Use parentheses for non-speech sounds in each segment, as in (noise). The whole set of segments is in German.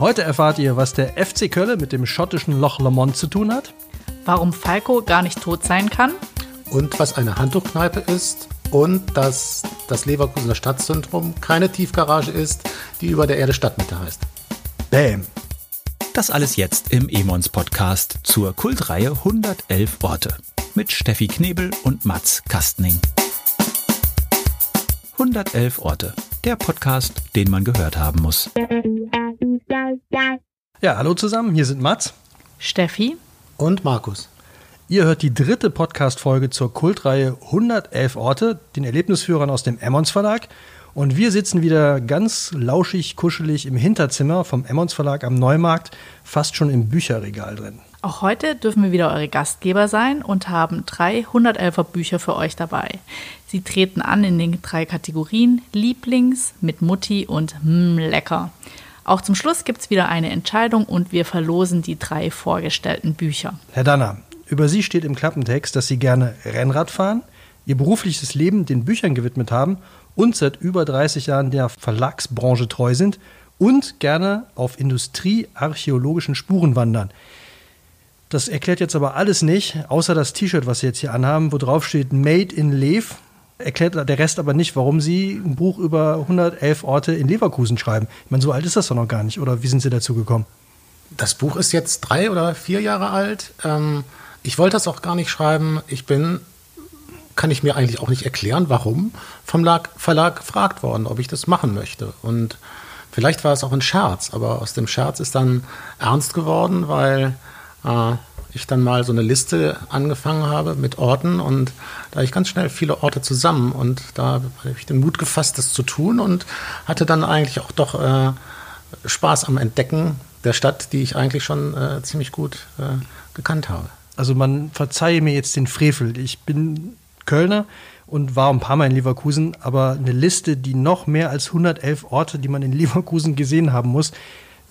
Heute erfahrt ihr, was der FC Köln mit dem schottischen Loch Lomond zu tun hat. Warum Falco gar nicht tot sein kann. Und was eine Handtuchkneipe ist. Und dass das Leverkusener Stadtzentrum keine Tiefgarage ist, die über der Erde Stadtmitte heißt. Bäm. Das alles jetzt im Emons Podcast zur Kultreihe 111 Orte mit Steffi Knebel und Mats Kastning. 111 Orte, der Podcast, den man gehört haben muss. Ja, hallo zusammen, hier sind Mats. Steffi. Und Markus. Ihr hört die dritte Podcast-Folge zur Kultreihe 111 Orte, den Erlebnisführern aus dem Emmons Verlag. Und wir sitzen wieder ganz lauschig, kuschelig im Hinterzimmer vom Emmons Verlag am Neumarkt, fast schon im Bücherregal drin. Auch heute dürfen wir wieder eure Gastgeber sein und haben drei 111er Bücher für euch dabei. Sie treten an in den drei Kategorien Lieblings, mit Mutti und Mmm, lecker. Auch zum Schluss gibt es wieder eine Entscheidung und wir verlosen die drei vorgestellten Bücher. Herr Danner, über Sie steht im Klappentext, dass Sie gerne Rennrad fahren, Ihr berufliches Leben den Büchern gewidmet haben und seit über 30 Jahren der Verlagsbranche treu sind und gerne auf industriearchäologischen Spuren wandern. Das erklärt jetzt aber alles nicht, außer das T-Shirt, was Sie jetzt hier anhaben, wo drauf steht Made in Lev. Erklärt der Rest aber nicht, warum Sie ein Buch über 111 Orte in Leverkusen schreiben. Ich meine, so alt ist das doch noch gar nicht. Oder wie sind Sie dazu gekommen? Das Buch ist jetzt drei oder vier Jahre alt. Ähm, ich wollte das auch gar nicht schreiben. Ich bin, kann ich mir eigentlich auch nicht erklären, warum, vom Verlag gefragt worden, ob ich das machen möchte. Und vielleicht war es auch ein Scherz, aber aus dem Scherz ist dann ernst geworden, weil äh, ich dann mal so eine Liste angefangen habe mit Orten und da habe ich ganz schnell viele Orte zusammen und da habe ich den Mut gefasst, das zu tun und hatte dann eigentlich auch doch äh, Spaß am Entdecken der Stadt, die ich eigentlich schon äh, ziemlich gut äh, gekannt habe. Also man verzeihe mir jetzt den Frevel. Ich bin Kölner und war ein paar Mal in Leverkusen, aber eine Liste, die noch mehr als 111 Orte, die man in Leverkusen gesehen haben muss,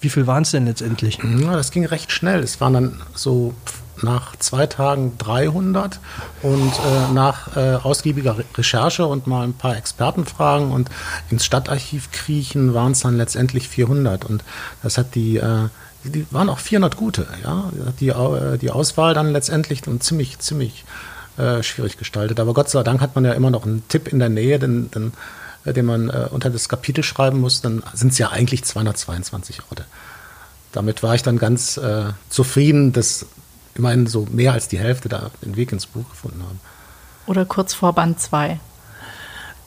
wie viel waren es denn letztendlich? Ja, das ging recht schnell. Es waren dann so nach zwei Tagen 300 und äh, nach äh, ausgiebiger Recherche und mal ein paar Expertenfragen und ins Stadtarchiv kriechen waren es dann letztendlich 400 und das hat die äh, die waren auch 400 gute, ja. Die, äh, die Auswahl dann letztendlich ziemlich, ziemlich äh, schwierig gestaltet. Aber Gott sei Dank hat man ja immer noch einen Tipp in der Nähe, den, den, äh, den man äh, unter das Kapitel schreiben muss. Dann sind es ja eigentlich 222 Orte. Damit war ich dann ganz äh, zufrieden, dass immerhin so mehr als die Hälfte da den Weg ins Buch gefunden haben. Oder kurz vor Band 2.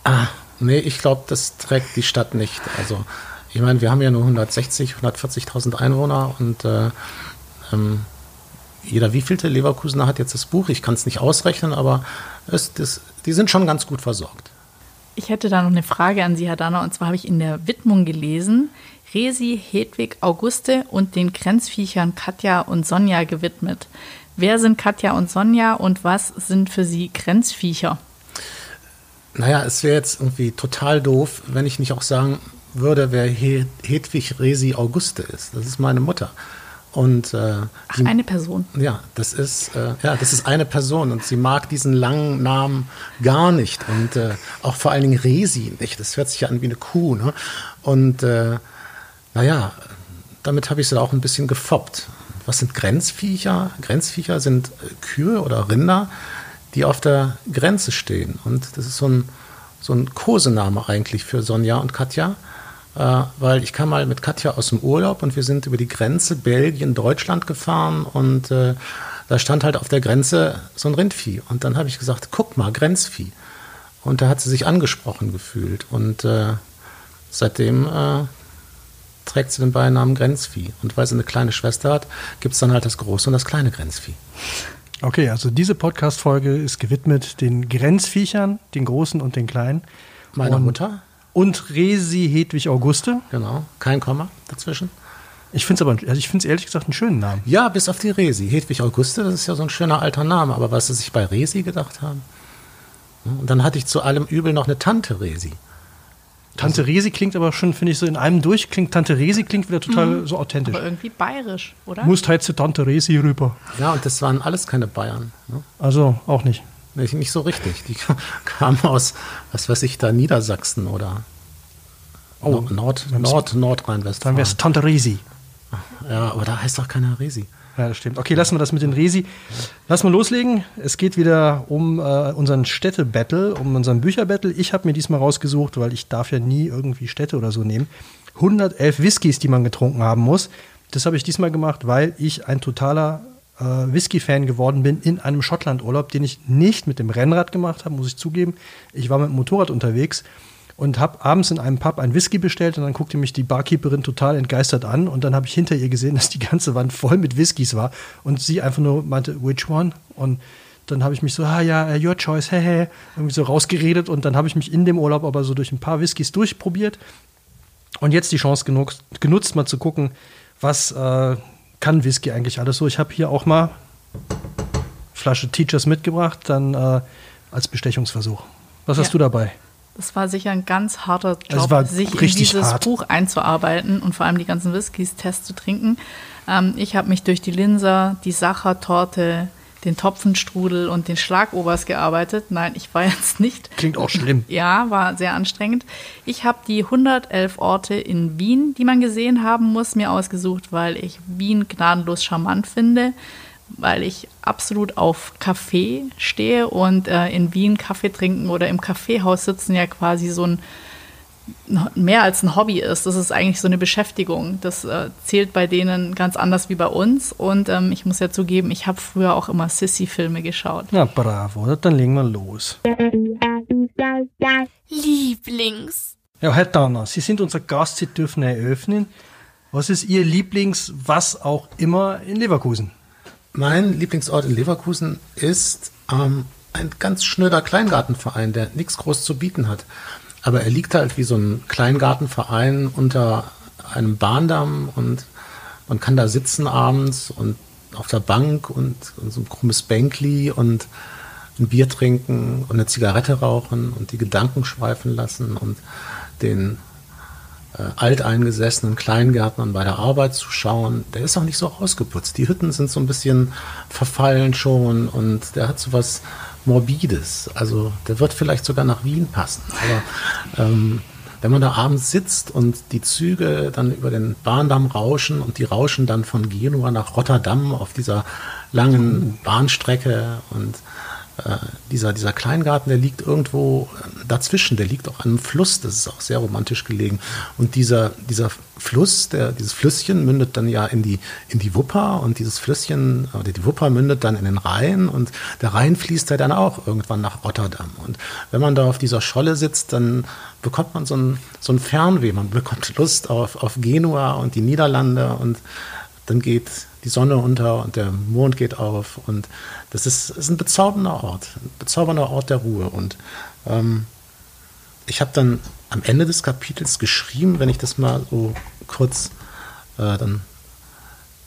Ah, nee, ich glaube, das trägt die Stadt nicht. Also, ich meine, wir haben ja nur 160, 140.000 Einwohner und äh, ähm, jeder wievielte Leverkusener hat jetzt das Buch. Ich kann es nicht ausrechnen, aber es, das, die sind schon ganz gut versorgt. Ich hätte da noch eine Frage an Sie, Herr Danner, und zwar habe ich in der Widmung gelesen, Resi, Hedwig, Auguste und den Grenzviechern Katja und Sonja gewidmet. Wer sind Katja und Sonja und was sind für Sie Grenzviecher? Naja, es wäre jetzt irgendwie total doof, wenn ich nicht auch sagen würde, wer Hedwig Resi Auguste ist. Das ist meine Mutter. Und, äh, Ach, eine Person. Ja, das ist, äh, ja, das ist eine Person und sie mag diesen langen Namen gar nicht und äh, auch vor allen Dingen Resi nicht. Das hört sich ja an wie eine Kuh. Ne? Und äh, naja, damit habe ich sie auch ein bisschen gefoppt. Was sind Grenzviecher? Grenzviecher sind äh, Kühe oder Rinder, die auf der Grenze stehen. Und das ist so ein, so ein Kosename eigentlich für Sonja und Katja weil ich kam mal mit Katja aus dem Urlaub und wir sind über die Grenze Belgien-Deutschland gefahren und äh, da stand halt auf der Grenze so ein Rindvieh. Und dann habe ich gesagt, guck mal, Grenzvieh. Und da hat sie sich angesprochen gefühlt. Und äh, seitdem äh, trägt sie den Beinamen Grenzvieh. Und weil sie eine kleine Schwester hat, gibt es dann halt das große und das kleine Grenzvieh. Okay, also diese Podcast-Folge ist gewidmet den Grenzviechern, den großen und den kleinen. Meiner und Mutter? Und Resi Hedwig Auguste. Genau, kein Komma dazwischen. Ich finde es aber, also ich finde es ehrlich gesagt einen schönen Namen. Ja, bis auf die Resi. Hedwig Auguste, das ist ja so ein schöner alter Name, aber was sie sich bei Resi gedacht haben. Und dann hatte ich zu allem Übel noch eine Tante Resi. Tante Resi klingt aber schon, finde ich, so in einem durch, klingt Tante Resi klingt wieder total mhm. so authentisch. Aber irgendwie bayerisch, oder? Musst halt zu Tante Resi rüber. Ja, und das waren alles keine Bayern. Ne? Also auch nicht. Nicht, nicht so richtig. Die kamen aus, was weiß ich, da Niedersachsen oder oh, Nord, Nord, Nord, Nordrhein-Westfalen. Dann wäre es Tante Resi. Ja, aber da heißt doch keiner Resi. Ja, das stimmt. Okay, lassen wir das mit den Resi. Lass mal loslegen. Es geht wieder um äh, unseren Städte-Battle, um unseren Bücher-Battle. Ich habe mir diesmal rausgesucht, weil ich darf ja nie irgendwie Städte oder so nehmen. 111 Whiskys, die man getrunken haben muss. Das habe ich diesmal gemacht, weil ich ein totaler äh, Whisky-Fan geworden bin in einem Schottland-Urlaub, den ich nicht mit dem Rennrad gemacht habe, muss ich zugeben. Ich war mit dem Motorrad unterwegs und habe abends in einem Pub ein Whisky bestellt und dann guckte mich die Barkeeperin total entgeistert an und dann habe ich hinter ihr gesehen, (laughs) dass die ganze Wand voll mit Whiskys war und sie einfach nur meinte, which one? Und dann habe ich mich so, ah ja, your choice, hehe, irgendwie so rausgeredet und dann habe ich mich in dem Urlaub aber so durch ein paar Whiskys durchprobiert und jetzt die Chance genutzt, genutzt mal zu gucken, was äh, kann Whisky eigentlich alles so. Ich habe hier auch mal Flasche Teachers mitgebracht, dann äh, als Bestechungsversuch. Was Ja. hast du dabei? Das war sicher ein ganz harter Es Job, sich in dieses hart. Buch einzuarbeiten und vor allem die ganzen Whiskys Test zu trinken. Ähm, ich habe mich durch die Linser, die Sachertorte, den Topfenstrudel und den Schlagobers gearbeitet. Nein, ich war (laughs) jetzt nicht. Klingt auch schlimm. Ja, war sehr anstrengend. Ich habe die 111 Orte in Wien, die man gesehen haben muss, mir ausgesucht, weil ich Wien gnadenlos charmant finde, weil ich absolut auf Kaffee stehe und äh, in Wien Kaffee trinken oder im Kaffeehaus sitzen ja quasi so ein mehr als ein Hobby ist. Das ist eigentlich so eine Beschäftigung. Das äh, zählt bei denen ganz anders wie bei uns. Und ähm, ich muss ja zugeben, ich habe früher auch immer Sissy-Filme geschaut. Na bravo, dann legen wir los. Lieblings. Ja, Herr Danner, Sie sind unser Gast, Sie dürfen eröffnen. Was ist Ihr Lieblings, was auch immer in Leverkusen? Mein Lieblingsort in Leverkusen ist ähm, ein ganz schnöder Kleingartenverein, der nichts groß zu bieten hat. Aber er liegt halt wie so ein Kleingartenverein unter einem Bahndamm und man kann da sitzen abends und auf der Bank und, und so ein krummes Bänkli und ein Bier trinken und eine Zigarette rauchen und die Gedanken schweifen lassen und den äh, alteingesessenen Kleingärtnern bei der Arbeit zu schauen, der ist auch nicht so ausgeputzt. Die Hütten sind so ein bisschen verfallen schon und der hat so was Morbides. Also der wird vielleicht sogar nach Wien passen. Aber ähm, wenn man da abends sitzt und die Züge dann über den Bahndamm rauschen und die rauschen dann von Genua nach Rotterdam auf dieser langen Bahnstrecke und dieser, dieser Kleingarten, der liegt irgendwo äh, dazwischen, der liegt auch an einem Fluss, das ist auch sehr romantisch gelegen. Und dieser, dieser Fluss, der, dieses Flüsschen mündet dann ja in die, in die Wupper und dieses Flüsschen, oder die Wupper mündet dann in den Rhein und der Rhein fließt ja dann auch irgendwann nach Rotterdam. Und wenn man da auf dieser Scholle sitzt, dann bekommt man so ein, so ein Fernweh, man bekommt Lust auf, auf Genua und die Niederlande und dann geht die Sonne unter und der Mond geht auf. Und das ist, ist ein bezaubernder Ort, ein bezaubernder Ort der Ruhe. Und ähm, ich habe dann am Ende des Kapitels geschrieben, wenn ich das mal so kurz äh, dann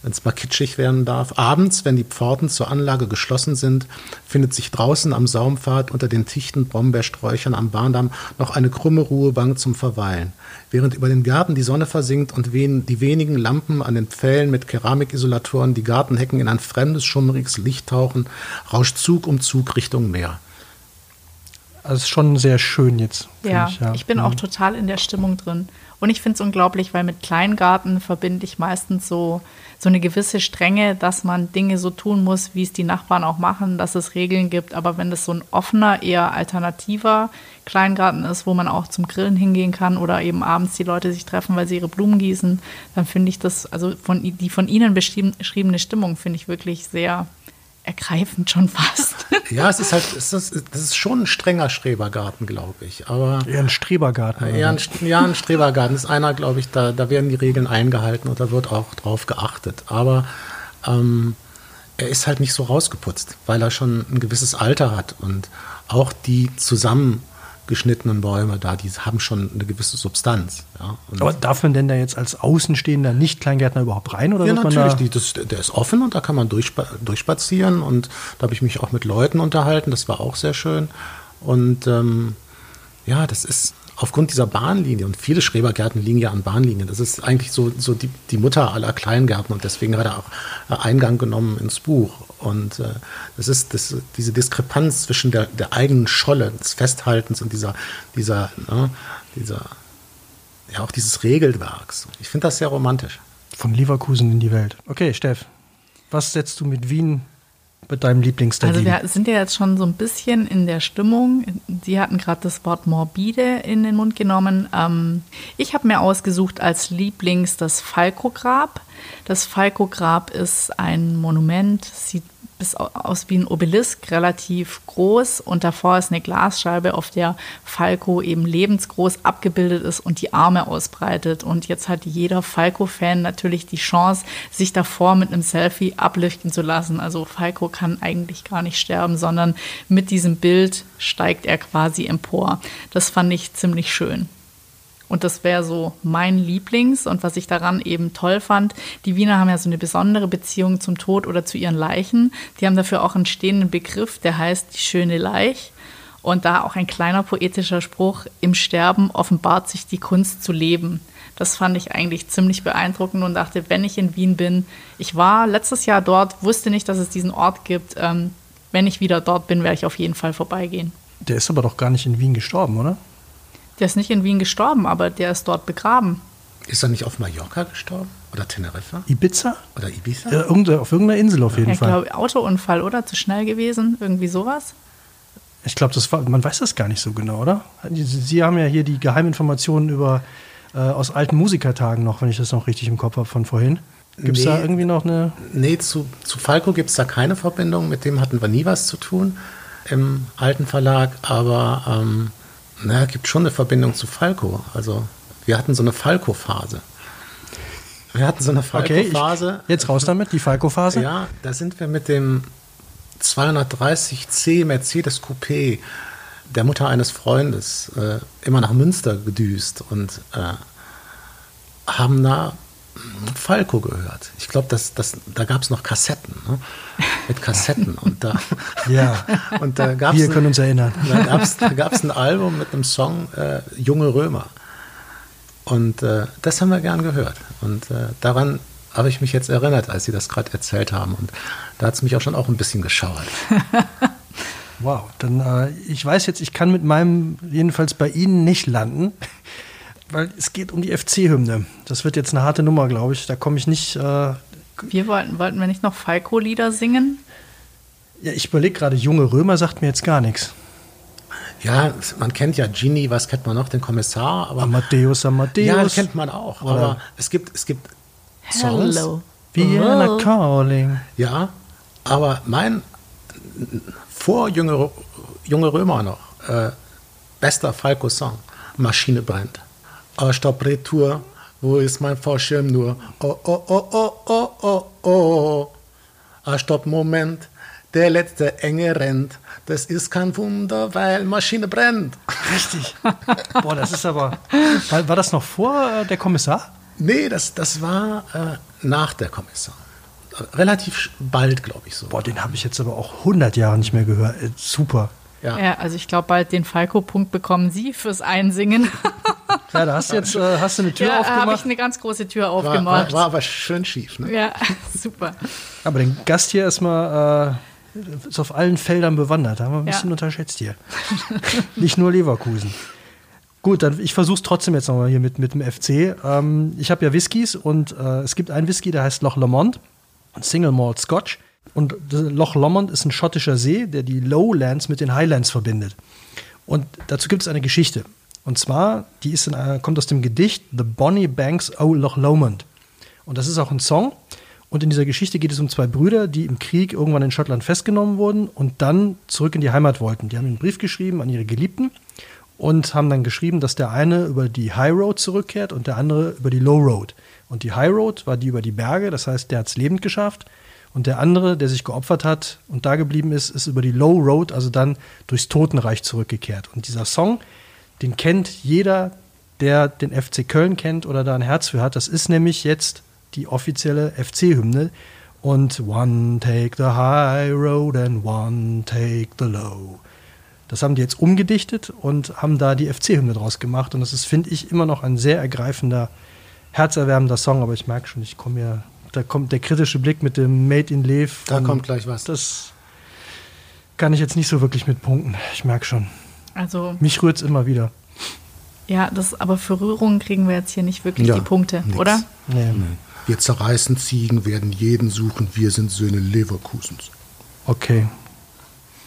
wenn es mal kitschig werden darf. Abends, wenn die Pforten zur Anlage geschlossen sind, findet sich draußen am Saumpfad unter den dichten Brombeersträuchern am Bahndamm noch eine krumme Ruhebank zum Verweilen. Während über den Garten die Sonne versinkt und die wenigen Lampen an den Pfählen mit Keramikisolatoren die Gartenhecken in ein fremdes, schummriges Licht tauchen, rauscht Zug um Zug Richtung Meer. Also es ist schon sehr schön jetzt. Ja, ich, ja. ich bin auch Mhm. total in der Stimmung drin. Und ich finde es unglaublich, weil mit Kleingarten verbinde ich meistens so, so eine gewisse Strenge, dass man Dinge so tun muss, wie es die Nachbarn auch machen, dass es Regeln gibt. Aber wenn das so ein offener, eher alternativer Kleingarten ist, wo man auch zum Grillen hingehen kann oder eben abends die Leute sich treffen, weil sie ihre Blumen gießen, dann finde ich das, also von, die von Ihnen beschrieben- beschriebene Stimmung finde ich wirklich sehr ergreifend schon fast. (laughs) Ja, es ist halt, es ist, das ist schon ein strenger Strebergarten, glaube ich. Aber Eher ein Strebergarten. Ja, ein, ja, ein Strebergarten ist einer, glaube ich, da, da werden die Regeln eingehalten und da wird auch drauf geachtet. Aber ähm, er ist halt nicht so rausgeputzt, weil er schon ein gewisses Alter hat. Und auch die zusammengeschnittenen Bäume da, die haben schon eine gewisse Substanz. Ja, Aber darf man denn da jetzt als Außenstehender Nicht-Kleingärtner überhaupt rein? Oder ja, natürlich. da Die, das, der ist offen und da kann man durchspa durchspazieren. Und da habe ich mich auch mit Leuten unterhalten. Das war auch sehr schön. Und ähm, ja, das ist aufgrund dieser Bahnlinie und viele Schrebergärten liegen ja an Bahnlinien. Das ist eigentlich so, so die, die Mutter aller Kleingärten und deswegen hat er auch äh, Eingang genommen ins Buch. Und äh, das ist das, diese Diskrepanz zwischen der, der eigenen Scholle, des Festhaltens und dieser, dieser, ne, dieser, ja auch dieses Regelwerks. Ich finde das sehr romantisch. Von Leverkusen in die Welt. Okay, Steff, was setzt du mit Wien mit deinem Lieblingstermin? Also wir sind ja jetzt schon so ein bisschen in der Stimmung. Sie hatten gerade das Wort morbide in den Mund genommen. Ähm, ich habe mir ausgesucht als Lieblings das Falco-Grab. Das Falco-Grab ist ein Monument, sieht bis aus wie ein Obelisk, relativ groß und davor ist eine Glasscheibe, auf der Falco eben lebensgroß abgebildet ist und die Arme ausbreitet. Und jetzt hat jeder Falco-Fan natürlich die Chance, sich davor mit einem Selfie ablichten zu lassen. Also Falco kann eigentlich gar nicht sterben, sondern mit diesem Bild steigt er quasi empor. Das fand ich ziemlich schön. Und das wäre so mein Lieblings. Und was ich daran eben toll fand, die Wiener haben ja so eine besondere Beziehung zum Tod oder zu ihren Leichen. Die haben dafür auch einen stehenden Begriff, der heißt die schöne Leich. Und da auch ein kleiner poetischer Spruch, im Sterben offenbart sich die Kunst zu leben. Das fand ich eigentlich ziemlich beeindruckend und dachte, wenn ich in Wien bin, ich war letztes Jahr dort, wusste nicht, dass es diesen Ort gibt. Ähm, wenn ich wieder dort bin, werde ich auf jeden Fall vorbeigehen. Der ist aber doch gar nicht in Wien gestorben, oder? Der ist nicht in Wien gestorben, aber der ist dort begraben. Ist er nicht auf Mallorca gestorben? Oder Teneriffa? Ibiza? Oder Ibiza? Ja, irgende, auf irgendeiner Insel auf jeden ich Fall. glaube, Autounfall, oder? Zu schnell gewesen? Irgendwie sowas? Ich glaube, das war, man weiß das gar nicht so genau, oder? Sie, Sie haben ja hier die Geheiminformationen über äh, aus alten Musikertagen noch, wenn ich das noch richtig im Kopf habe von vorhin. Gibt es Nee. da irgendwie noch eine. Nee, zu, zu Falco gibt es da keine Verbindung. Mit dem hatten wir nie was zu tun im alten Verlag. Aber ähm, na, gibt schon eine Verbindung zu Falco. Also wir hatten so eine Falco-Phase. Wir hatten so eine Okay, Falco-Phase. jetzt raus damit, die Falco-Phase. Ja, da sind wir mit dem 230C Mercedes Coupé der Mutter eines Freundes äh, immer nach Münster gedüst und äh, haben da Falco gehört. Ich glaube, das, das, da gab es noch Kassetten, ne? mit Kassetten. (laughs) Und da, Ja. (laughs) und da gab Wir können uns erinnern. (laughs) da gab's, da gab's ein Album mit einem Song äh, Junge Römer. Und äh, das haben wir gern gehört. Und äh, daran habe ich mich jetzt erinnert, als Sie das gerade erzählt haben. Und da hat es mich auch schon auch ein bisschen geschauert. Wow, dann äh, ich weiß jetzt, ich kann mit meinem jedenfalls bei Ihnen nicht landen, weil es geht um die FC-Hymne. Das wird jetzt eine harte Nummer, glaube ich. Da komme ich nicht. Äh, ja, Wir wollten, wollten wir nicht noch Falco-Lieder singen? ich überlege gerade, junge Römer sagt mir jetzt gar nichts. Ja, man kennt ja Genie, was kennt man noch, den Kommissar, aber Amadeus, Amadeus. ja, das kennt man auch. Oder- Aber es gibt, es gibt Songs, Hello. Vienna Oh. Calling. ja, aber mein vor junge, junge Römer noch äh, bester Falco-Song, Maschine brennt. Oh, Stopp, Retour, wo ist mein Fallschirm nur? Oh, oh, oh, oh, oh, oh, oh. Ah, Stopp, Moment, der letzte Enge rennt. Das ist kein Wunder, weil Maschine brennt. Richtig. Boah, das ist aber. War, war das noch vor äh, der Kommissar? Nee, das, das war äh, nach der Kommissar. Relativ bald, glaube ich so. Boah, den habe ich jetzt aber auch 100 Jahre nicht mehr gehört. Äh, super. Ja. Ja, also ich glaube, bald den Falco-Punkt bekommen Sie fürs Einsingen. (laughs) Ja, da hast du jetzt äh, hast du eine Tür ja, habe ich aufgemacht. eine ganz große Tür War, war, aufgemacht. war aber schön schief. Ne? Ja, (laughs) super. Aber den Gast hier erstmal äh, ist auf allen Feldern bewandert. Haben wir ein Ja. bisschen unterschätzt hier. (laughs) Nicht nur Leverkusen. Gut, dann ich versuche es trotzdem jetzt nochmal hier mit, mit dem FC. Ähm, ich habe ja Whiskys und äh, es gibt einen Whisky, der heißt Loch Lomond, Single Malt Scotch. Und das Loch Lomond ist ein schottischer See, der die Lowlands mit den Highlands verbindet. Und dazu gibt es eine Geschichte. Und zwar, die ist in, einer- kommt aus dem Gedicht The Bonnie Banks O Loch Lomond. Und das ist auch ein Song. Und in dieser Geschichte geht es um zwei Brüder, die im Krieg irgendwann in Schottland festgenommen wurden und dann zurück in die Heimat wollten. Die haben einen Brief geschrieben an ihre Geliebten und haben dann geschrieben, dass der eine über die High Road zurückkehrt und der andere über die Low Road. Und die High Road war die über die Berge, das heißt, der hat es lebend geschafft. Und der andere, der sich geopfert hat und da geblieben ist, ist über die Low Road, also dann durchs Totenreich zurückgekehrt. Und dieser Song, den kennt jeder, der den FC Köln kennt oder da ein Herz für hat. Das ist nämlich jetzt die offizielle FC-Hymne. Und One take the high road and one take the low. Das haben die jetzt umgedichtet und haben da die FC-Hymne draus gemacht. Und das ist, finde ich, immer noch ein sehr ergreifender, herzerwärmender Song. Aber ich merke schon, ich komme ja, da kommt der kritische Blick mit dem Made in Lev. Da kommt gleich was. Das kann ich jetzt nicht so wirklich mit punkten. Ich merke schon. Also, Mich rührt es immer wieder. ja, das, aber für Rührung kriegen wir jetzt hier nicht wirklich Ja, die Punkte, nix. oder? Nee. Wir zerreißen Ziegen, werden jeden suchen, wir sind Söhne Leverkusens. Okay.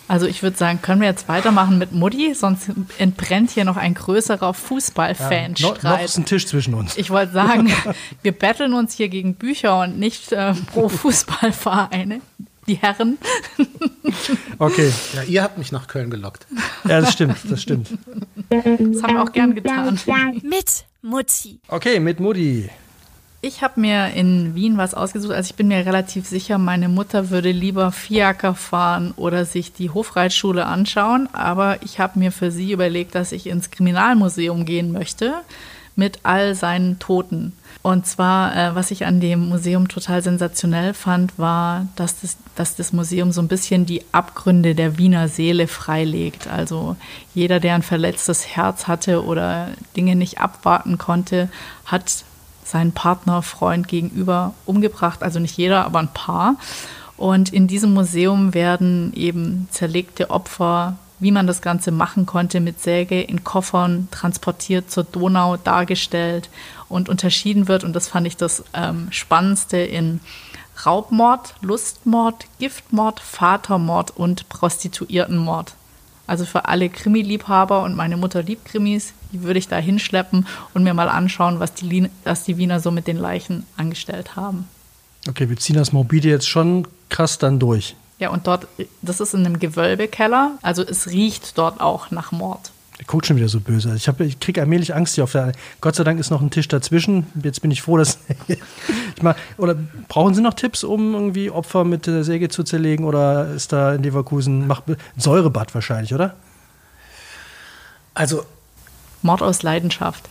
Also ich würde sagen, können wir jetzt weitermachen mit Mutti, sonst entbrennt hier noch ein größerer Ja, Fußballfanstreit. noch, noch ist ein Tisch zwischen uns. Ich wollte sagen, (laughs) wir betteln uns hier gegen Bücher und nicht äh, pro (laughs) Fußballvereine. Die Herren. Okay, Ja, ihr habt mich nach Köln gelockt. ja, das stimmt, das stimmt. Das haben wir auch gern getan. Mit Mutti. Okay, mit Mutti. Ich habe mir in Wien was ausgesucht. Also ich bin mir relativ sicher, meine Mutter würde lieber Fiaker fahren oder sich die Hofreitschule anschauen. Aber ich habe mir für sie überlegt, dass ich ins Kriminalmuseum gehen möchte mit all seinen Toten. Und zwar, äh, was ich an dem Museum total sensationell fand, war, dass das, dass das Museum so ein bisschen die Abgründe der Wiener Seele freilegt. Also jeder, der ein verletztes Herz hatte oder Dinge nicht abwarten konnte, hat seinen Partner, Freund gegenüber umgebracht. Also nicht jeder, aber ein paar. Und in diesem Museum werden eben zerlegte Opfer, wie man das Ganze machen konnte, mit Säge in Koffern transportiert zur Donau dargestellt und unterschieden wird. Und das fand ich das ähm, Spannendste in Raubmord, Lustmord, Giftmord, Vatermord und Prostituiertenmord. Also für alle Krimi-Liebhaber und meine Mutter liebt Krimis, die würde ich da hinschleppen und mir mal anschauen, was die, was die Wiener so mit den Leichen angestellt haben. Okay, wir ziehen das Morbide jetzt schon krass dann durch. Ja, und dort, das ist in einem Gewölbekeller, also es riecht dort auch nach Mord. Der guckt schon wieder so böse. Ich, hab- ich kriege allmählich Angst hier auf der. Gott sei Dank ist noch ein Tisch dazwischen. Jetzt bin ich froh, dass. (laughs) ich mal, oder brauchen Sie noch Tipps, um irgendwie Opfer mit der Säge zu zerlegen? Oder ist da in Leverkusen macht Säurebad wahrscheinlich, oder? Also Mord aus Leidenschaft.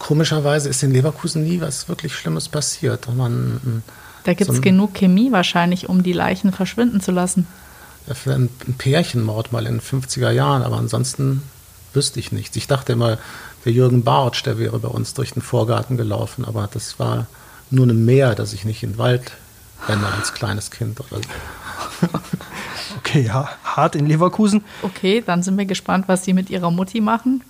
komischerweise ist in Leverkusen nie was wirklich Schlimmes passiert. Man, Da gibt es So genug Chemie wahrscheinlich, um die Leichen verschwinden zu lassen. für ein ein Pärchenmord mal in den 50er Jahren, aber ansonsten wüsste ich nichts. Ich dachte immer, der Jürgen Bartsch, der wäre bei uns durch den Vorgarten gelaufen, aber das war nur ein Meer, das ich nicht in den Wald renne als kleines Kind. Oder. (laughs) Okay, ja, hart in Leverkusen. Okay, dann sind wir gespannt, was Sie mit Ihrer Mutti machen.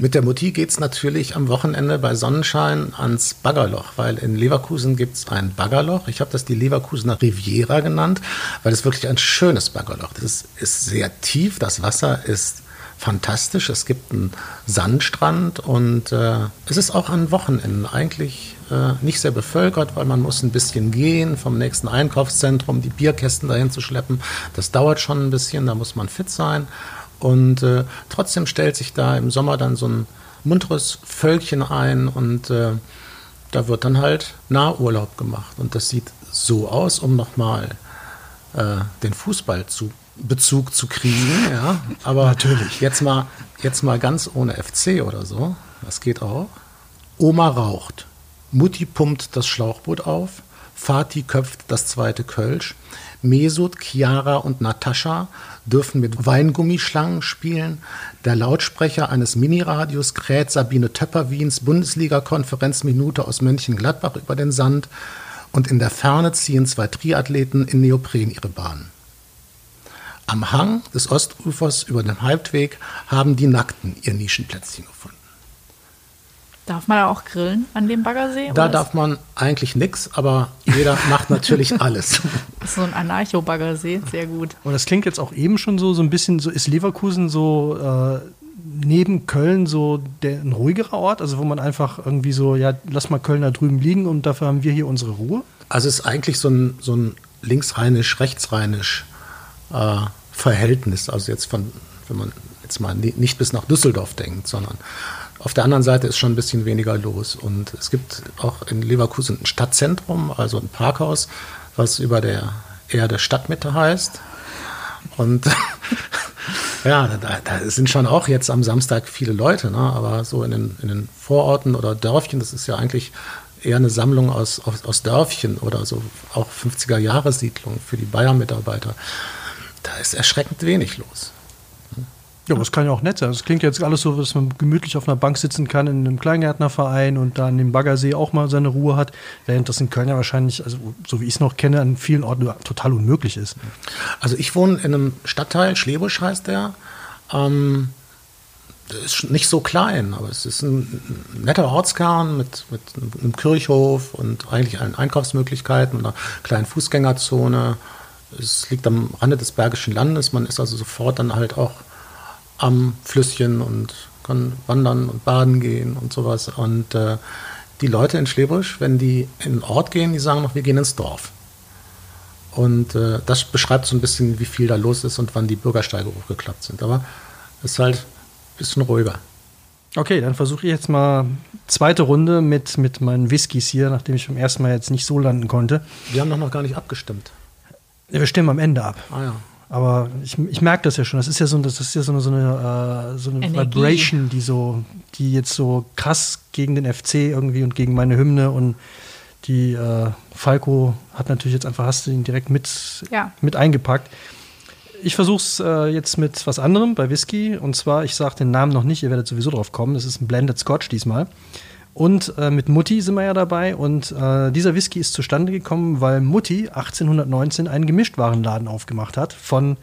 Mit der Mutti geht es natürlich am Wochenende bei Sonnenschein ans Baggerloch, weil in Leverkusen gibt es ein Baggerloch. Ich habe das die Leverkusener Riviera genannt, weil es wirklich ein schönes Baggerloch ist. Es ist sehr tief, das Wasser ist fantastisch. Es gibt einen Sandstrand und äh, es ist auch an Wochenenden eigentlich äh, nicht sehr bevölkert, weil man muss ein bisschen gehen vom nächsten Einkaufszentrum, die Bierkästen dahin zu schleppen. Das dauert schon ein bisschen, da muss man fit sein. Und äh, trotzdem stellt sich da im Sommer dann so ein munteres Völkchen ein und äh, da wird dann halt Nahurlaub gemacht. Und das sieht so aus, um nochmal äh, den Fußball zu Bezug zu kriegen, ja. Aber Natürlich. jetzt mal, jetzt mal ganz ohne FC oder so. Das geht auch. Oma raucht. Mutti pumpt das Schlauchboot auf. Vati köpft das zweite Kölsch. Mesut, Chiara und Natascha dürfen mit Weingummischlangen spielen. Der Lautsprecher eines Miniradios kräht Sabine Töpper Wiens Bundesliga-Konferenzminute aus Mönchengladbach über den Sand. Und in der Ferne ziehen zwei Triathleten in Neopren ihre Bahn. Am Hang des Ostufers über dem Halbweg haben die Nackten ihr Nischenplätzchen gefunden. Darf man da auch grillen an dem Baggersee? Da darf man eigentlich nichts, aber jeder (laughs) macht natürlich alles. ist so ein Anarcho-Baggersee, sehr gut. Und das klingt jetzt auch eben schon so, so ein bisschen, so ist Leverkusen so äh, neben Köln so der, ein ruhigerer Ort, also wo man einfach irgendwie so, ja, lass mal Köln da drüben liegen und dafür haben wir hier unsere Ruhe. Also es ist eigentlich so ein, so ein linksrheinisch, rechtsrheinisch äh, Verhältnis. Also jetzt von, wenn man jetzt mal ni- nicht bis nach Düsseldorf denkt, sondern auf der anderen Seite ist schon ein bisschen weniger los. Und es gibt auch in Leverkusen ein Stadtzentrum, also ein Parkhaus, was über der Erde Stadtmitte heißt. Und (laughs) ja, da, da sind schon auch jetzt am Samstag viele Leute, ne? aber so in den, in den Vororten oder Dörfchen, das ist ja eigentlich eher eine Sammlung aus, aus, aus Dörfchen oder so auch 50er-Jahre-Siedlungen für die Bayern-Mitarbeiter. Da ist erschreckend wenig los. Ja, aber das kann ja auch nett sein. Das klingt jetzt alles so, dass man gemütlich auf einer Bank sitzen kann in einem Kleingärtnerverein und da an dem Baggersee auch mal seine Ruhe hat, während das in Köln ja wahrscheinlich, also so wie ich es noch kenne, an vielen Orten total unmöglich ist. Also ich wohne in einem Stadtteil, Schlebusch heißt der. Ähm, ist nicht so klein, aber es ist ein netter Ortskern mit, mit einem Kirchhof und eigentlich allen Einkaufsmöglichkeiten und einer kleinen Fußgängerzone. Es liegt am Rande des Bergischen Landes. Man ist also sofort dann halt auch am Flüsschen und kann wandern und baden gehen und sowas. Und äh, die Leute in Schlebusch, wenn die in den Ort gehen, die sagen noch, wir gehen ins Dorf. Und äh, das beschreibt so ein bisschen, wie viel da los ist und wann die Bürgersteige hochgeklappt sind. Aber es ist halt ein bisschen ruhiger. Okay, dann versuche ich jetzt mal zweite Runde mit, mit meinen Whiskys hier, nachdem ich beim ersten Mal jetzt nicht so landen konnte. Wir haben doch noch gar nicht abgestimmt. Wir stimmen am Ende ab. Ah ja. Aber ich, ich merke das ja schon. Das ist ja so, das ist ja so eine, so eine, äh, so eine. Vibration, die so, die jetzt so krass gegen den FC irgendwie und gegen meine Hymne und die äh, Falco hat natürlich jetzt einfach, hast du ihn direkt mit, Ja. mit eingepackt. Ich versuche es äh, jetzt mit was anderem bei Whisky. Und zwar, ich sage den Namen noch nicht, ihr werdet sowieso drauf kommen. Es ist ein Blended Scotch diesmal. Und äh, mit Mutti sind wir ja dabei. Und äh, dieser Whisky ist zustande gekommen, weil Mutti 1819 einen Gemischtwarenladen aufgemacht hat von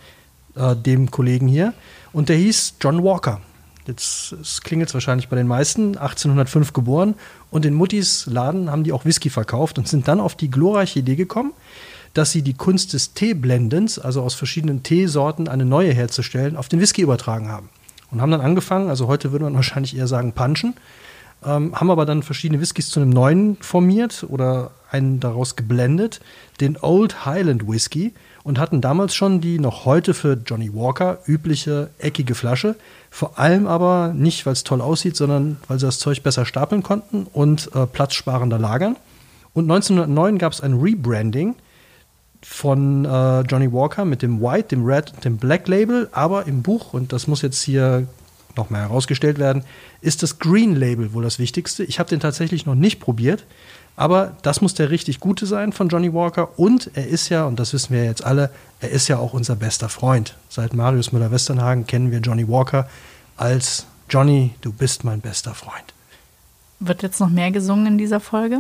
äh, dem Kollegen hier. Und der hieß John Walker. Jetzt klingelt es wahrscheinlich bei den meisten. 1805 geboren. Und in Muttis Laden haben die auch Whisky verkauft und sind dann auf die glorreiche Idee gekommen, dass sie die Kunst des Teeblendens, also aus verschiedenen Teesorten eine neue herzustellen, auf den Whisky übertragen haben. Und haben dann angefangen, also heute würde man (laughs) wahrscheinlich eher sagen Punchen, ähm, haben aber dann verschiedene Whiskys zu einem neuen formiert oder einen daraus geblendet, den Old Highland Whisky und hatten damals schon die noch heute für Johnny Walker übliche eckige Flasche. Vor allem aber nicht, weil es toll aussieht, sondern weil sie das Zeug besser stapeln konnten und äh, platzsparender lagern. Und 1909 gab es ein Rebranding von äh, Johnny Walker mit dem White, dem Red und dem Black Label, aber im Buch, und das muss jetzt hier nochmal herausgestellt werden, ist das Green Label wohl das Wichtigste. Ich habe den tatsächlich noch nicht probiert, aber das muss der richtig gute sein von Johnny Walker und er ist ja, und das wissen wir jetzt alle, er ist ja auch unser bester Freund. Seit Marius Müller-Westernhagen kennen wir Johnny Walker als Johnny, du bist mein bester Freund. Wird jetzt noch mehr gesungen in dieser Folge?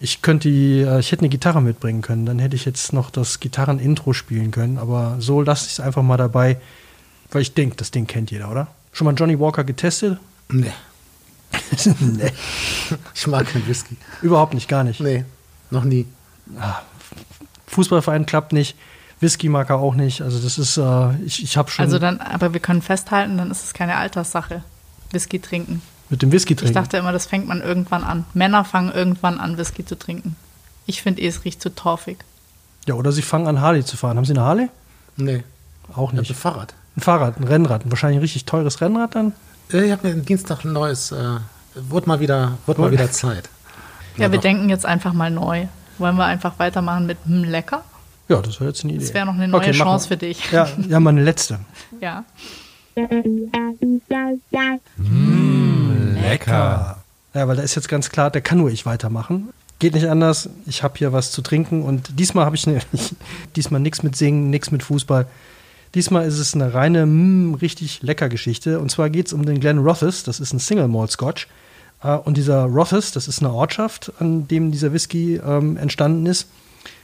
Ich könnte die, äh, ich hätte eine Gitarre mitbringen können, dann hätte ich jetzt noch das Gitarren-Intro spielen können, aber so lasse ich es einfach mal dabei, weil ich denke, das Ding kennt jeder, oder? Schon mal Johnny Walker getestet? Nee, (laughs) nee, ich mag keinen Whisky. überhaupt nicht, gar nicht. Nee, noch nie. Fußballverein klappt nicht, Whisky mag er auch nicht, also das ist, äh, ich, ich habe schon Also dann, aber wir können festhalten, dann ist es keine Alterssache. Whisky trinken. mit dem Whisky Ich trinken. dachte immer, das fängt man irgendwann an. Männer fangen irgendwann an, Whisky zu trinken. Ich finde eh, es riecht zu torfig. ja, oder sie fangen an, Harley zu fahren. Haben sie eine Harley? Nee, Auch ich habe nicht. ein Fahrrad. Ein Fahrrad, ein Rennrad, ein wahrscheinlich ein richtig teures Rennrad dann. Äh, Ich habe mir am Dienstag ein neues, äh, wurde mal wieder, wurde mal wieder Zeit. (laughs) Ja, wir denken jetzt einfach mal neu. Wollen wir einfach weitermachen mit hm, lecker? Ja, das wäre jetzt eine Idee. Das wäre noch eine neue Okay, Chance mal. für dich. Ja, ja, meine letzte. (laughs) Ja. Lecker. Ja, weil da ist jetzt ganz klar, da kann nur ich weitermachen. Geht nicht anders. Ich habe hier was zu trinken und diesmal habe ich ne, (laughs) diesmal nichts mit Singen, nichts mit Fußball. Diesmal ist es eine reine, mm, richtig lecker Geschichte. Und zwar geht es um den Glen Rothes. Das ist ein Single Malt Scotch. Äh, und dieser Rothes, das ist eine Ortschaft, an dem dieser Whisky ähm, entstanden ist.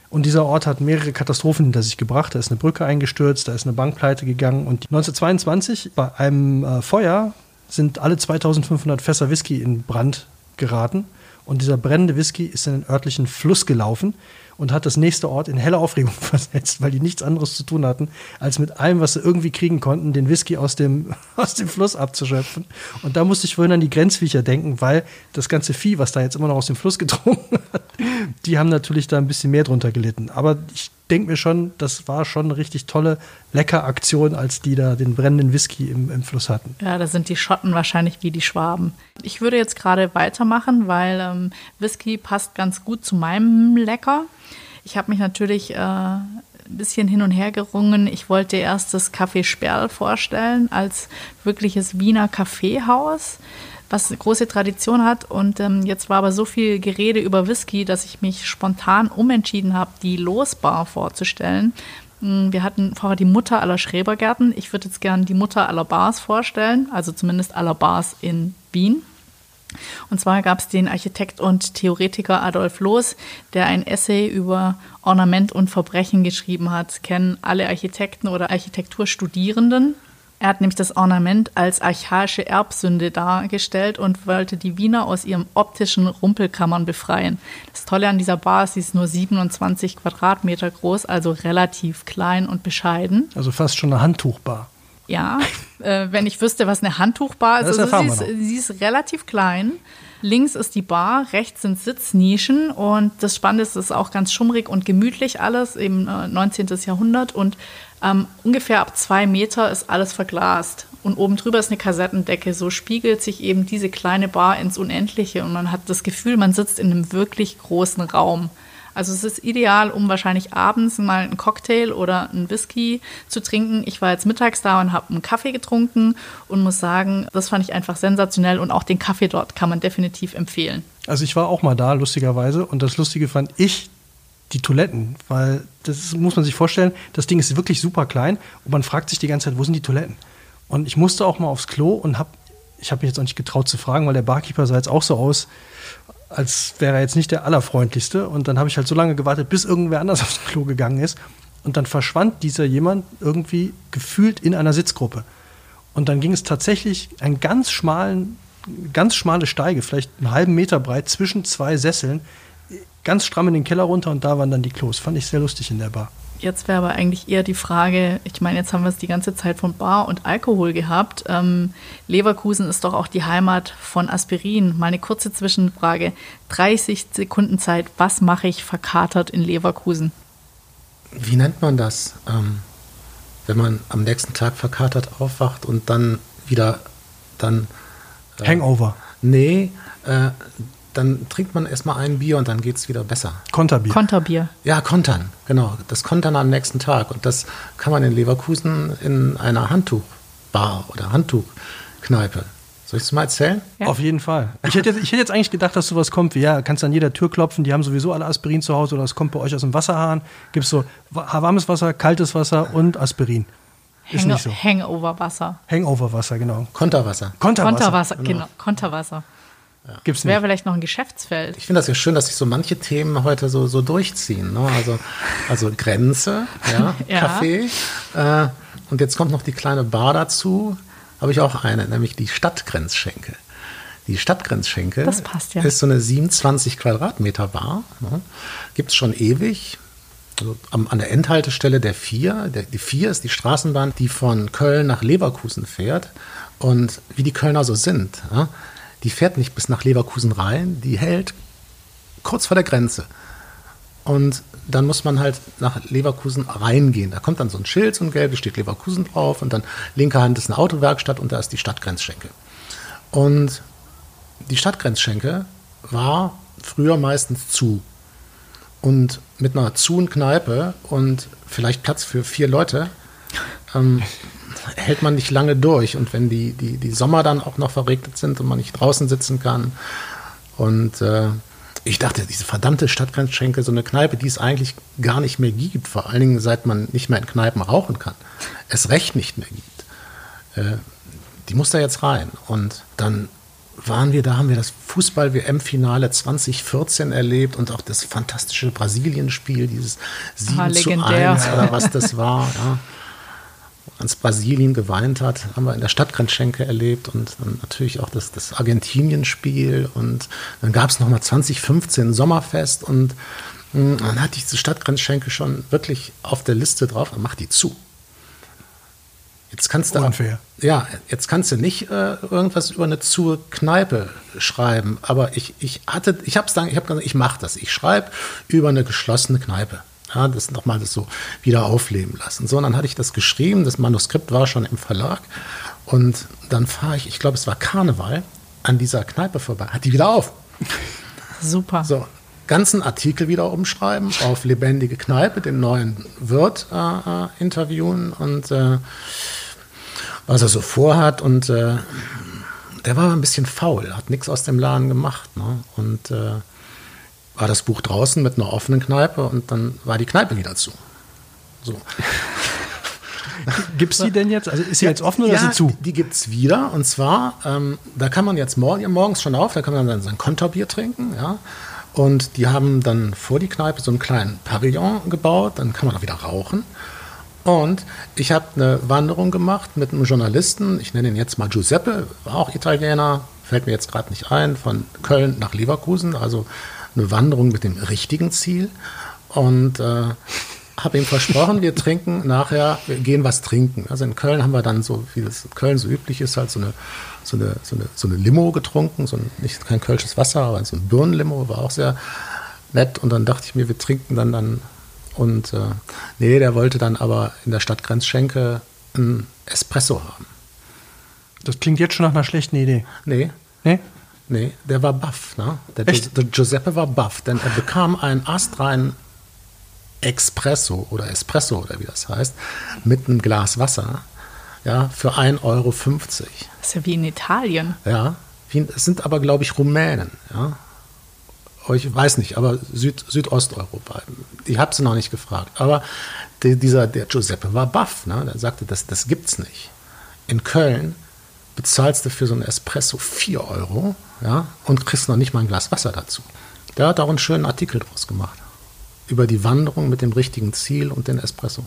Und dieser Ort hat mehrere Katastrophen hinter sich gebracht. Da ist eine Brücke eingestürzt, da ist eine Bankpleite gegangen. Und 1922 bei einem äh, Feuer sind alle 2500 Fässer Whisky in Brand geraten. Und dieser brennende Whisky ist in den örtlichen Fluss gelaufen und hat das nächste Ort in helle Aufregung (laughs) versetzt, weil die nichts anderes zu tun hatten, als mit allem, was sie irgendwie kriegen konnten, den Whisky aus dem, (laughs) aus dem Fluss abzuschöpfen. Und da musste ich vorhin an die Grenzviecher denken, weil das ganze Vieh, was da jetzt immer noch aus dem Fluss (laughs) getrunken hat, die haben natürlich da ein bisschen mehr drunter gelitten. Aber ich denke mir schon, das war schon eine richtig tolle, lecker Aktion, als die da den brennenden Whisky im, im Fluss hatten. Ja, da sind die Schotten wahrscheinlich wie die Schwaben. Ich würde jetzt gerade weitermachen, weil ähm, Whisky passt ganz gut zu meinem Lecker. Ich habe mich natürlich äh, ein bisschen hin und her gerungen. Ich wollte erst das Café Sperl vorstellen als wirkliches Wiener Kaffeehaus, was eine große Tradition hat. Und ähm, jetzt war aber so viel Gerede über Whisky, dass ich mich spontan umentschieden habe, die Losbar vorzustellen. Mm, Wir hatten vorher die Mutter aller Schrebergärten. Ich würde jetzt gerne die Mutter aller Bars vorstellen, also zumindest aller Bars in Wien. Und zwar gab es den Architekt und Theoretiker Adolf Loos, der ein Essay über Ornament und Verbrechen geschrieben hat. Kennen alle Architekten oder Architekturstudierenden. Er hat nämlich das Ornament als archaische Erbsünde dargestellt und wollte die Wiener aus ihrem optischen Rumpelkammern befreien. Das Tolle an dieser Bar ist, sie ist nur 27 Quadratmeter groß, also relativ klein und bescheiden. Also fast schon eine Handtuchbar. Ja, äh, wenn ich wüsste, was eine Handtuchbar ist. Das Also sie, wir ist, sie ist relativ klein. Links ist die Bar, rechts sind Sitznischen und das Spannende ist, es ist auch ganz schummrig und gemütlich alles, eben äh, 19. Jahrhundert und ähm, ungefähr ab zwei Meter ist alles verglast. Und oben drüber ist eine Kassettendecke. So spiegelt sich eben diese kleine Bar ins Unendliche und man hat das Gefühl, man sitzt in einem wirklich großen Raum. Also es ist ideal, um wahrscheinlich abends mal einen Cocktail oder einen Whisky zu trinken. Ich war jetzt mittags da und habe einen Kaffee getrunken und muss sagen, das fand ich einfach sensationell und auch den Kaffee dort kann man definitiv empfehlen. Also ich war auch mal da, lustigerweise. Und das Lustige fand ich die Toiletten, weil das muss man sich vorstellen, das Ding ist wirklich super klein und man fragt sich die ganze Zeit, wo sind die Toiletten? Und ich musste auch mal aufs Klo und habe, ich habe mich jetzt auch nicht getraut zu fragen, weil der Barkeeper sah jetzt auch so aus, als wäre er jetzt nicht der allerfreundlichste. Und dann habe ich halt so lange gewartet, bis irgendwer anders (laughs) aufs Klo gegangen ist. Und dann verschwand dieser jemand irgendwie gefühlt in einer Sitzgruppe. Und dann ging es tatsächlich einen ganz schmalen, ganz schmale Steige, vielleicht einen halben Meter breit, zwischen zwei Sesseln, ganz stramm in den Keller runter und da waren dann die Klos. Fand ich sehr lustig in der Bar. Jetzt wäre aber eigentlich eher die Frage, ich meine, jetzt haben wir es die ganze Zeit von Bar und Alkohol gehabt. Ähm, Leverkusen ist doch auch die Heimat von Aspirin. Mal eine kurze Zwischenfrage. 30 Sekunden Zeit, was mache ich verkatert in Leverkusen? Wie nennt man das, ähm, wenn man am nächsten Tag verkatert aufwacht und dann wieder dann. Hangover, Nee, äh, dann trinkt man erstmal ein Bier und dann geht es wieder besser. Konterbier. Konterbier. Ja, Kontern, genau. Das Kontern am nächsten Tag. Und das kann man in Leverkusen in einer Handtuchbar oder Handtuchkneipe. Soll ich es mal erzählen? Ja. Auf jeden Fall. Ich hätte, jetzt, ich hätte jetzt eigentlich gedacht, dass sowas kommt wie, ja, kannst an jeder Tür klopfen, die haben sowieso alle Aspirin zu Hause oder es kommt bei euch aus dem Wasserhahn. Gibt es so wa- warmes Wasser, kaltes Wasser und Aspirin. Ist Hang nicht so. Hangover-Wasser. Hangover-Wasser, genau. Konterwasser. Konterwasser. Konterwasser, genau. Konterwasser. Gibt's Wäre vielleicht noch ein Geschäftsfeld. Ich finde das ja schön, dass sich so manche Themen heute so, so durchziehen. Ne? Also, also Grenze, ja, (laughs) Ja. Kaffee. Äh, und jetzt kommt noch die kleine Bar dazu. Habe ich auch eine, nämlich die Stadtgrenzschenke. Die Stadtgrenzschenke Das passt ja. ist so eine 27 Quadratmeter Bar. Ne? Gibt es schon ewig. Also am, an der Endhaltestelle der vier. Der, die vier ist die Straßenbahn, die von Köln nach Leverkusen fährt. Und wie die Kölner so sind, ja, die fährt nicht bis nach Leverkusen rein, die hält kurz vor der Grenze. Und dann muss man halt nach Leverkusen reingehen. Da kommt dann so ein Schild, so ein gelbes, steht Leverkusen drauf und dann linker Hand ist eine Autowerkstatt und da ist die Stadtgrenzschenke. Und die Stadtgrenzschenke war früher meistens zu. Und mit einer zuen Kneipe und vielleicht Platz für vier Leute ähm, (laughs) hält man nicht lange durch. Und wenn die, die, die Sommer dann auch noch verregnet sind und man nicht draußen sitzen kann. Und äh, ich dachte, diese verdammte Stadtgrenzschenke, so eine Kneipe, die es eigentlich gar nicht mehr gibt, vor allen Dingen seit man nicht mehr in Kneipen rauchen kann, es recht nicht mehr gibt. Äh, die muss da jetzt rein. Und dann waren wir da, haben wir das Fußball-WM-Finale 2014 erlebt und auch das fantastische Brasilien-Spiel, dieses 7 Ah, zu legendär. 1 oder was das war. Ja. Als Brasilien geweint hat, haben wir in der Stadtgrenzschenke erlebt und dann natürlich auch das, das Argentinien-Spiel und dann gab es nochmal 2015 ein Sommerfest und mh, dann hatte ich diese Stadtgrenzschenke schon wirklich auf der Liste drauf, dann macht die zu. Jetzt kannst du Unfair. ja, jetzt kannst du nicht äh, irgendwas über eine zu Kneipe schreiben, aber ich, ich hatte, ich habe dann, ich habe gesagt, ich mache das. Ich schreibe über eine geschlossene Kneipe. Ja, das nochmal das so wieder aufleben lassen. So, und dann hatte ich das geschrieben, das Manuskript war schon im Verlag und dann fahre ich, ich glaube, es war Karneval, an dieser Kneipe vorbei. Hat die wieder auf. Super. So, ganzen Artikel wieder umschreiben, auf lebendige Kneipe, den neuen Wirt äh, äh, interviewen und äh, was er so vorhat. Und äh, der war ein bisschen faul, hat nichts aus dem Laden gemacht. Ne? Und äh, war das Buch draußen mit einer offenen Kneipe und dann war die Kneipe wieder zu. So. Gibt's die denn jetzt? Also ist sie jetzt offen oder ist sie zu? Die, die gibt es wieder. Und zwar, ähm, da kann man jetzt morgen, morgens schon auf, da kann man dann sein Konterbier trinken. Ja? Und die haben dann vor die Kneipe so einen kleinen Pavillon gebaut. Dann kann man da wieder rauchen. Und ich habe eine Wanderung gemacht mit einem Journalisten, ich nenne ihn jetzt mal Giuseppe, war auch Italiener, fällt mir jetzt gerade nicht ein, von Köln nach Leverkusen, also eine Wanderung mit dem richtigen Ziel. Und äh, habe ihm versprochen, wir trinken nachher, wir gehen was trinken. Also in Köln haben wir dann so, wie das in Köln so üblich ist, halt so eine, so eine, so eine, so eine Limo getrunken, so ein, nicht kein kölsches Wasser, aber so ein Birnenlimo, war auch sehr nett. Und dann dachte ich mir, wir trinken dann dann und äh, nee, der wollte dann aber in der Stadt Grenzschenke ein Espresso haben. Das klingt jetzt schon nach einer schlechten Idee. Nee, Nee? Nee, der war baff. Ne? Der, Echt? der Giuseppe war baff, denn er bekam einen astreinen Espresso oder Espresso oder wie das heißt, mit einem Glas Wasser ja, für 1,50 Euro. Das ist ja wie in Italien. Ja, es sind aber, glaube ich, Rumänen. Ja? Ich weiß nicht, aber Süd, Südosteuropa. Ich habe sie noch nicht gefragt. Aber die, dieser, der Giuseppe war baff. Ne? Der sagte, das, das gibt's nicht. In Köln bezahlst du für so einen Espresso 4 Euro ja, und kriegst noch nicht mal ein Glas Wasser dazu. Der hat auch einen schönen Artikel draus gemacht. Über die Wanderung mit dem richtigen Ziel und den Espresso.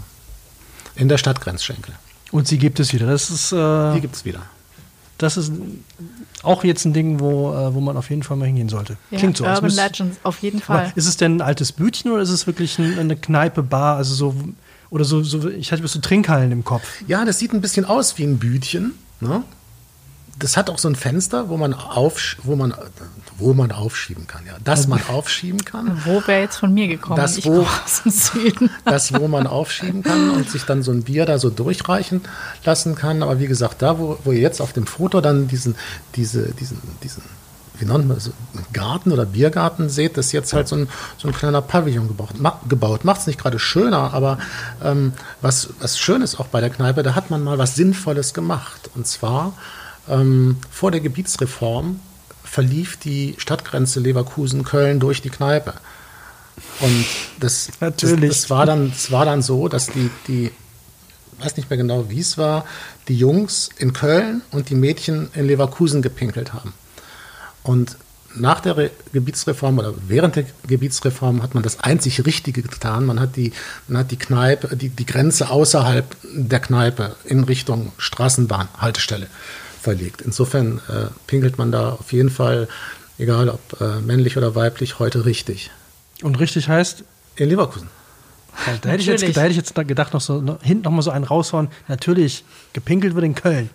In der Stadt Grenzschenkel. Und sie gibt es wieder. Das ist, Die äh, gibt's wieder. das ist auch jetzt ein Ding, wo, äh, wo man auf jeden Fall mal hingehen sollte. Ja, Klingt so. Urban Legends, auf jeden Aber Fall. ist es denn ein altes Bütchen oder ist es wirklich ein, eine Kneipe, Bar, also so oder so, so ich hatte so Trinkhallen im Kopf. Ja, das sieht ein bisschen aus wie ein Bütchen. Ne? Das hat auch so ein Fenster, wo man, auf, wo man, wo man aufschieben kann. Ja. Das man aufschieben kann. (laughs) Wo wäre jetzt von mir gekommen? Das ich wo-. (laughs) Das, wo man aufschieben kann und sich dann so ein Bier da so durchreichen lassen kann. Aber wie gesagt, da, wo, wo ihr jetzt auf dem Foto dann diesen, diese, diesen, diesen, wie nennt man das, Garten oder Biergarten seht, ist jetzt halt so ein, so ein kleiner Pavillon gebaut. Ma, gebaut. Macht es nicht gerade schöner, aber ähm, was, was schön ist auch bei der Kneipe, da hat man mal was Sinnvolles gemacht. Und zwar ähm, vor der Gebietsreform verlief die Stadtgrenze Leverkusen-Köln durch die Kneipe. Und das, Natürlich. Das, das, war dann, das war dann so, dass die, die, weiß nicht mehr genau, wie es war, die Jungs in Köln und die Mädchen in Leverkusen gepinkelt haben. Und nach der Re Gebietsreform oder während der Gebietsreform hat man das einzig Richtige getan. Man hat die, man hat die Kneipe, die, die Grenze außerhalb der Kneipe in Richtung Straßenbahnhaltestelle verlegt. Insofern äh, pinkelt man da auf jeden Fall, egal ob äh, männlich oder weiblich, heute richtig. Und richtig heißt, In Leverkusen. da hätte ich jetzt, da hätte ich jetzt gedacht, noch so noch, hinten noch mal so einen raushauen. Natürlich, gepinkelt wird in Köln.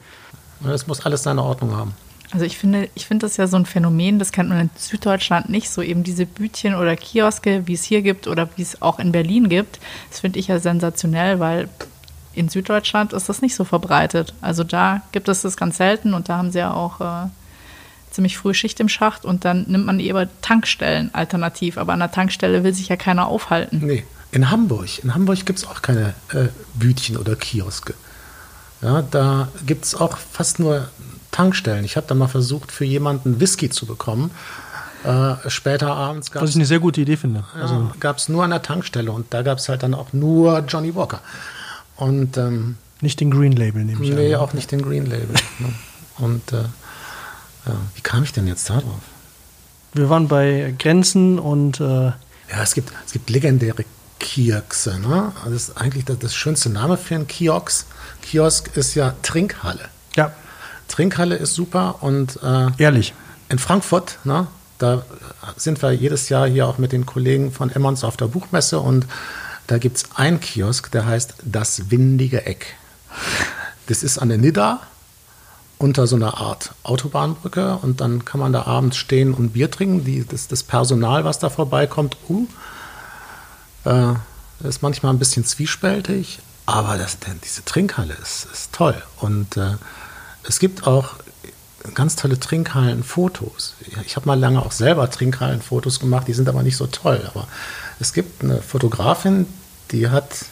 Es muss alles seine Ordnung haben. Also ich finde, ich finde das ja so ein Phänomen, das kennt man in Süddeutschland nicht, so eben diese Bütchen oder Kioske, wie es hier gibt oder wie es auch in Berlin gibt. Das finde ich ja sensationell, weil in Süddeutschland ist das nicht so verbreitet. Also da gibt es das ganz selten und da haben sie ja auch äh, ziemlich früh Schicht im Schacht und dann nimmt man eher Tankstellen alternativ. Aber an der Tankstelle will sich ja keiner aufhalten. Nee, in Hamburg. In Hamburg gibt es auch keine äh, Bütchen oder Kioske. Ja, da gibt es auch fast nur Tankstellen. Ich habe da mal versucht, für jemanden Whisky zu bekommen. Äh, später abends gab Was ich eine sehr gute Idee finde. Also, ja, gab's nur an der Tankstelle und da gab es halt dann auch nur Johnny Walker. Und ähm, nicht den Green Label, nehme ich nee, an. auch nicht den Green Label. (laughs) ne? Und äh, ja, wie kam ich denn jetzt da drauf? Wir waren bei Grenzen und äh, Ja, es gibt, es gibt legendäre Kiokse. Ne? Also Das ist eigentlich das, das schönste Name für einen Kiosk. Kiosk ist ja Trinkhalle. ja, Trinkhalle ist super und äh, ehrlich. in Frankfurt, ne, da sind wir jedes Jahr hier auch mit den Kollegen von Emmons auf der Buchmesse und da gibt es einen Kiosk, der heißt Das Windige Eck. Das ist an der Nidda unter so einer Art Autobahnbrücke und dann kann man da abends stehen und Bier trinken. Die, das, das Personal, was da vorbeikommt, uh, äh, ist manchmal ein bisschen zwiespältig, aber das, diese Trinkhalle ist, ist toll. Und äh, es gibt auch ganz tolle Trinkhallenfotos. Ich habe mal lange auch selber Trinkhallenfotos gemacht, die sind aber nicht so toll. Aber es gibt eine Fotografin, die hat,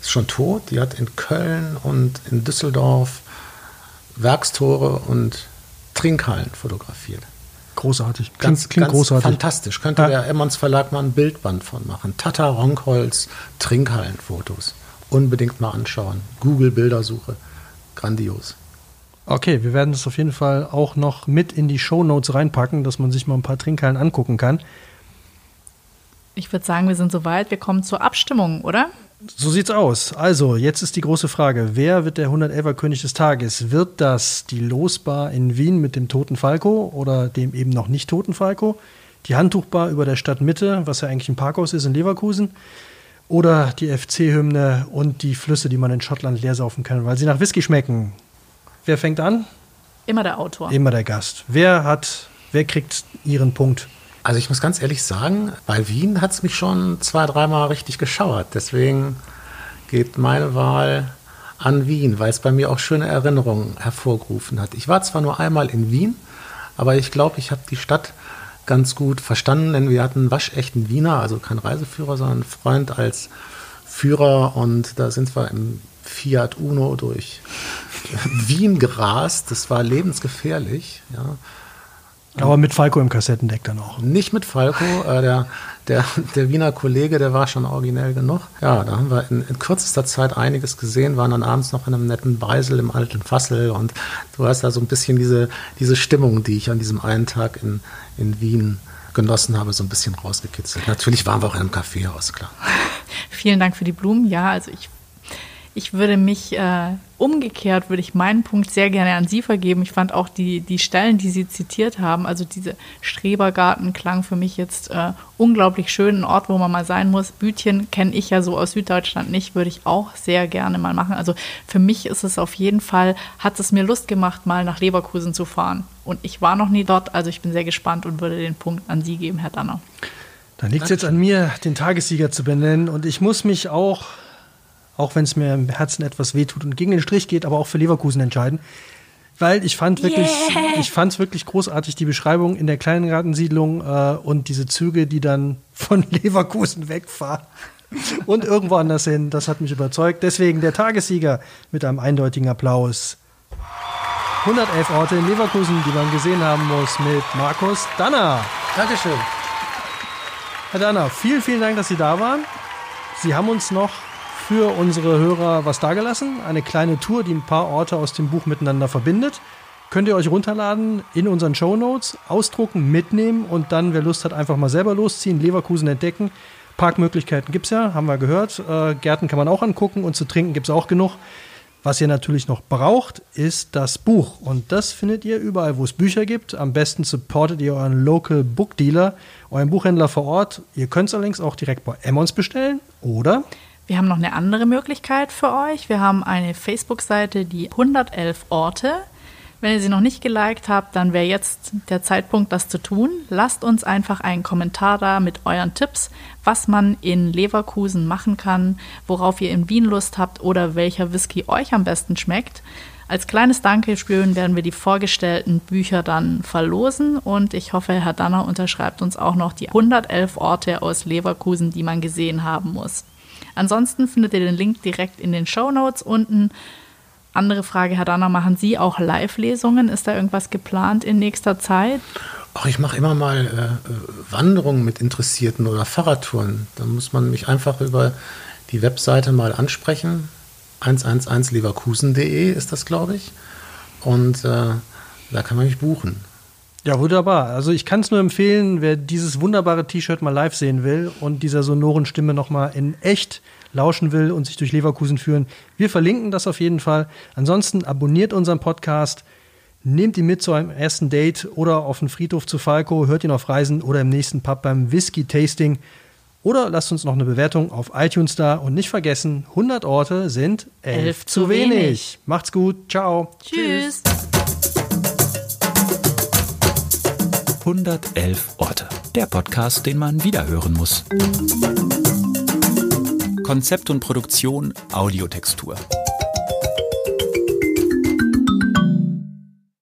ist schon tot, die hat in Köln und in Düsseldorf Werkstore und Trinkhallen fotografiert. Großartig. Klingt, Ganz, klingt ganz großartig. fantastisch. Könnte Ja. der Emmons Verlag mal ein Bildband von machen. Tata Ronkholz, Trinkhallenfotos. Unbedingt mal anschauen. Google Bildersuche. Grandios. Okay, wir werden das auf jeden Fall auch noch mit in die Shownotes reinpacken, dass man sich mal ein paar Trinkhallen angucken kann. Ich würde sagen, wir sind soweit. Wir kommen zur Abstimmung, oder? So sieht's aus. Also, jetzt ist die große Frage: Wer wird der 111er König des Tages? Wird das die Losbar in Wien mit dem toten Falco oder dem eben noch nicht toten Falco? Die Handtuchbar über der Stadtmitte, was ja eigentlich ein Parkhaus ist in Leverkusen? Oder die FC-Hymne und die Flüsse, die man in Schottland leer saufen kann, weil sie nach Whisky schmecken? Wer fängt an? Immer der Autor. Immer der Gast. Wer hat, wer kriegt ihren Punkt? Also ich muss ganz ehrlich sagen, bei Wien hat es mich schon zwei, dreimal richtig geschauert. Deswegen geht meine Wahl an Wien, weil es bei mir auch schöne Erinnerungen hervorgerufen hat. Ich war zwar nur einmal in Wien, aber ich glaube, ich habe die Stadt ganz gut verstanden, denn wir hatten einen waschechten Wiener, also kein Reiseführer, sondern einen Freund als Führer und da sind wir im Fiat Uno durch (laughs) Wien gerast. Das war lebensgefährlich. Ja. Aber mit Falco im Kassettendeck dann auch. Nicht mit Falco, äh, der, der, der Wiener Kollege, der war schon originell genug. Ja, da haben wir in, in, kürzester Zeit einiges gesehen, waren dann abends noch in einem netten Beisel im alten Fassel und du hast da so ein bisschen diese, diese Stimmung, die ich an diesem einen Tag in, in Wien genossen habe, so ein bisschen rausgekitzelt. Natürlich waren wir auch in einem Kaffeehaus, klar. (laughs) Vielen Dank für die Blumen. Ja, also ich ich würde mich äh, umgekehrt, würde ich meinen Punkt sehr gerne an Sie vergeben. Ich fand auch die, die Stellen, die Sie zitiert haben, also diese Strebergarten klang für mich jetzt äh, unglaublich schön. Ein Ort, wo man mal sein muss. Bütchen kenne ich ja so aus Süddeutschland nicht, würde ich auch sehr gerne mal machen. Also für mich ist es auf jeden Fall, hat es mir Lust gemacht, mal nach Leverkusen zu fahren. Und ich war noch nie dort, also ich bin sehr gespannt und würde den Punkt an Sie geben, Herr Danner. Dann liegt es jetzt an mir, den Tagessieger zu benennen. Und ich muss mich auch auch wenn es mir im Herzen etwas wehtut und gegen den Strich geht, aber auch für Leverkusen entscheiden. Weil ich fand wirklich, yeah. ich fand es wirklich großartig, die Beschreibung in der kleinen Gartensiedlung äh, und diese Züge, die dann von (laughs) Leverkusen wegfahren (laughs) und irgendwo anders hin. Das hat mich überzeugt. Deswegen der Tagessieger mit einem eindeutigen Applaus. 111 Orte in Leverkusen, die man gesehen haben muss, mit Markus Danner. Dankeschön. Herr Danner, vielen, vielen Dank, dass Sie da waren. Sie haben uns noch für unsere Hörer was dagelassen. Eine kleine Tour, die ein paar Orte aus dem Buch miteinander verbindet. Könnt ihr euch runterladen in unseren Show Notes, ausdrucken, mitnehmen und dann, wer Lust hat, einfach mal selber losziehen, Leverkusen entdecken. Parkmöglichkeiten gibt es ja, haben wir gehört. Äh, Gärten kann man auch angucken und zu trinken gibt es auch genug. Was ihr natürlich noch braucht, ist das Buch. Und das findet ihr überall, wo es Bücher gibt. Am besten supportet ihr euren Local Book Dealer, euren Buchhändler vor Ort. Ihr könnt es allerdings auch direkt bei Emmons bestellen oder wir haben noch eine andere Möglichkeit für euch. Wir haben eine Facebook-Seite, die 111 Orte. Wenn ihr sie noch nicht geliked habt, dann wäre jetzt der Zeitpunkt, das zu tun. Lasst uns einfach einen Kommentar da mit euren Tipps, was man in Leverkusen machen kann, worauf ihr in Wien Lust habt oder welcher Whisky euch am besten schmeckt. Als kleines Dankeschön werden wir die vorgestellten Bücher dann verlosen und ich hoffe, Herr Danner unterschreibt uns auch noch die 111 Orte aus Leverkusen, die man gesehen haben muss. Ansonsten findet ihr den Link direkt in den Show Notes unten. Andere Frage, Herr Danner, machen Sie auch Live-Lesungen? Ist da irgendwas geplant in nächster Zeit? Ach, ich mache immer mal äh, Wanderungen mit Interessierten oder Fahrradtouren. Da muss man mich einfach über die Webseite mal ansprechen. 111leverkusen.de ist das, glaube ich. Und äh, da kann man mich buchen. Ja, wunderbar. Also ich kann es nur empfehlen, wer dieses wunderbare T-Shirt mal live sehen will und dieser sonoren Stimme noch mal in echt lauschen will und sich durch Leverkusen führen. Wir verlinken das auf jeden Fall. Ansonsten abonniert unseren Podcast, nehmt ihn mit zu einem ersten Date oder auf den Friedhof zu Falco, hört ihn auf Reisen oder im nächsten Pub beim Whisky-Tasting. Oder lasst uns noch eine Bewertung auf iTunes da und nicht vergessen, 100 Orte sind 11 zu wenig. wenig. Macht's gut, ciao. Tschüss. 111 Orte. Der Podcast, den man wiederhören muss. Konzept und Produktion Audiotextur.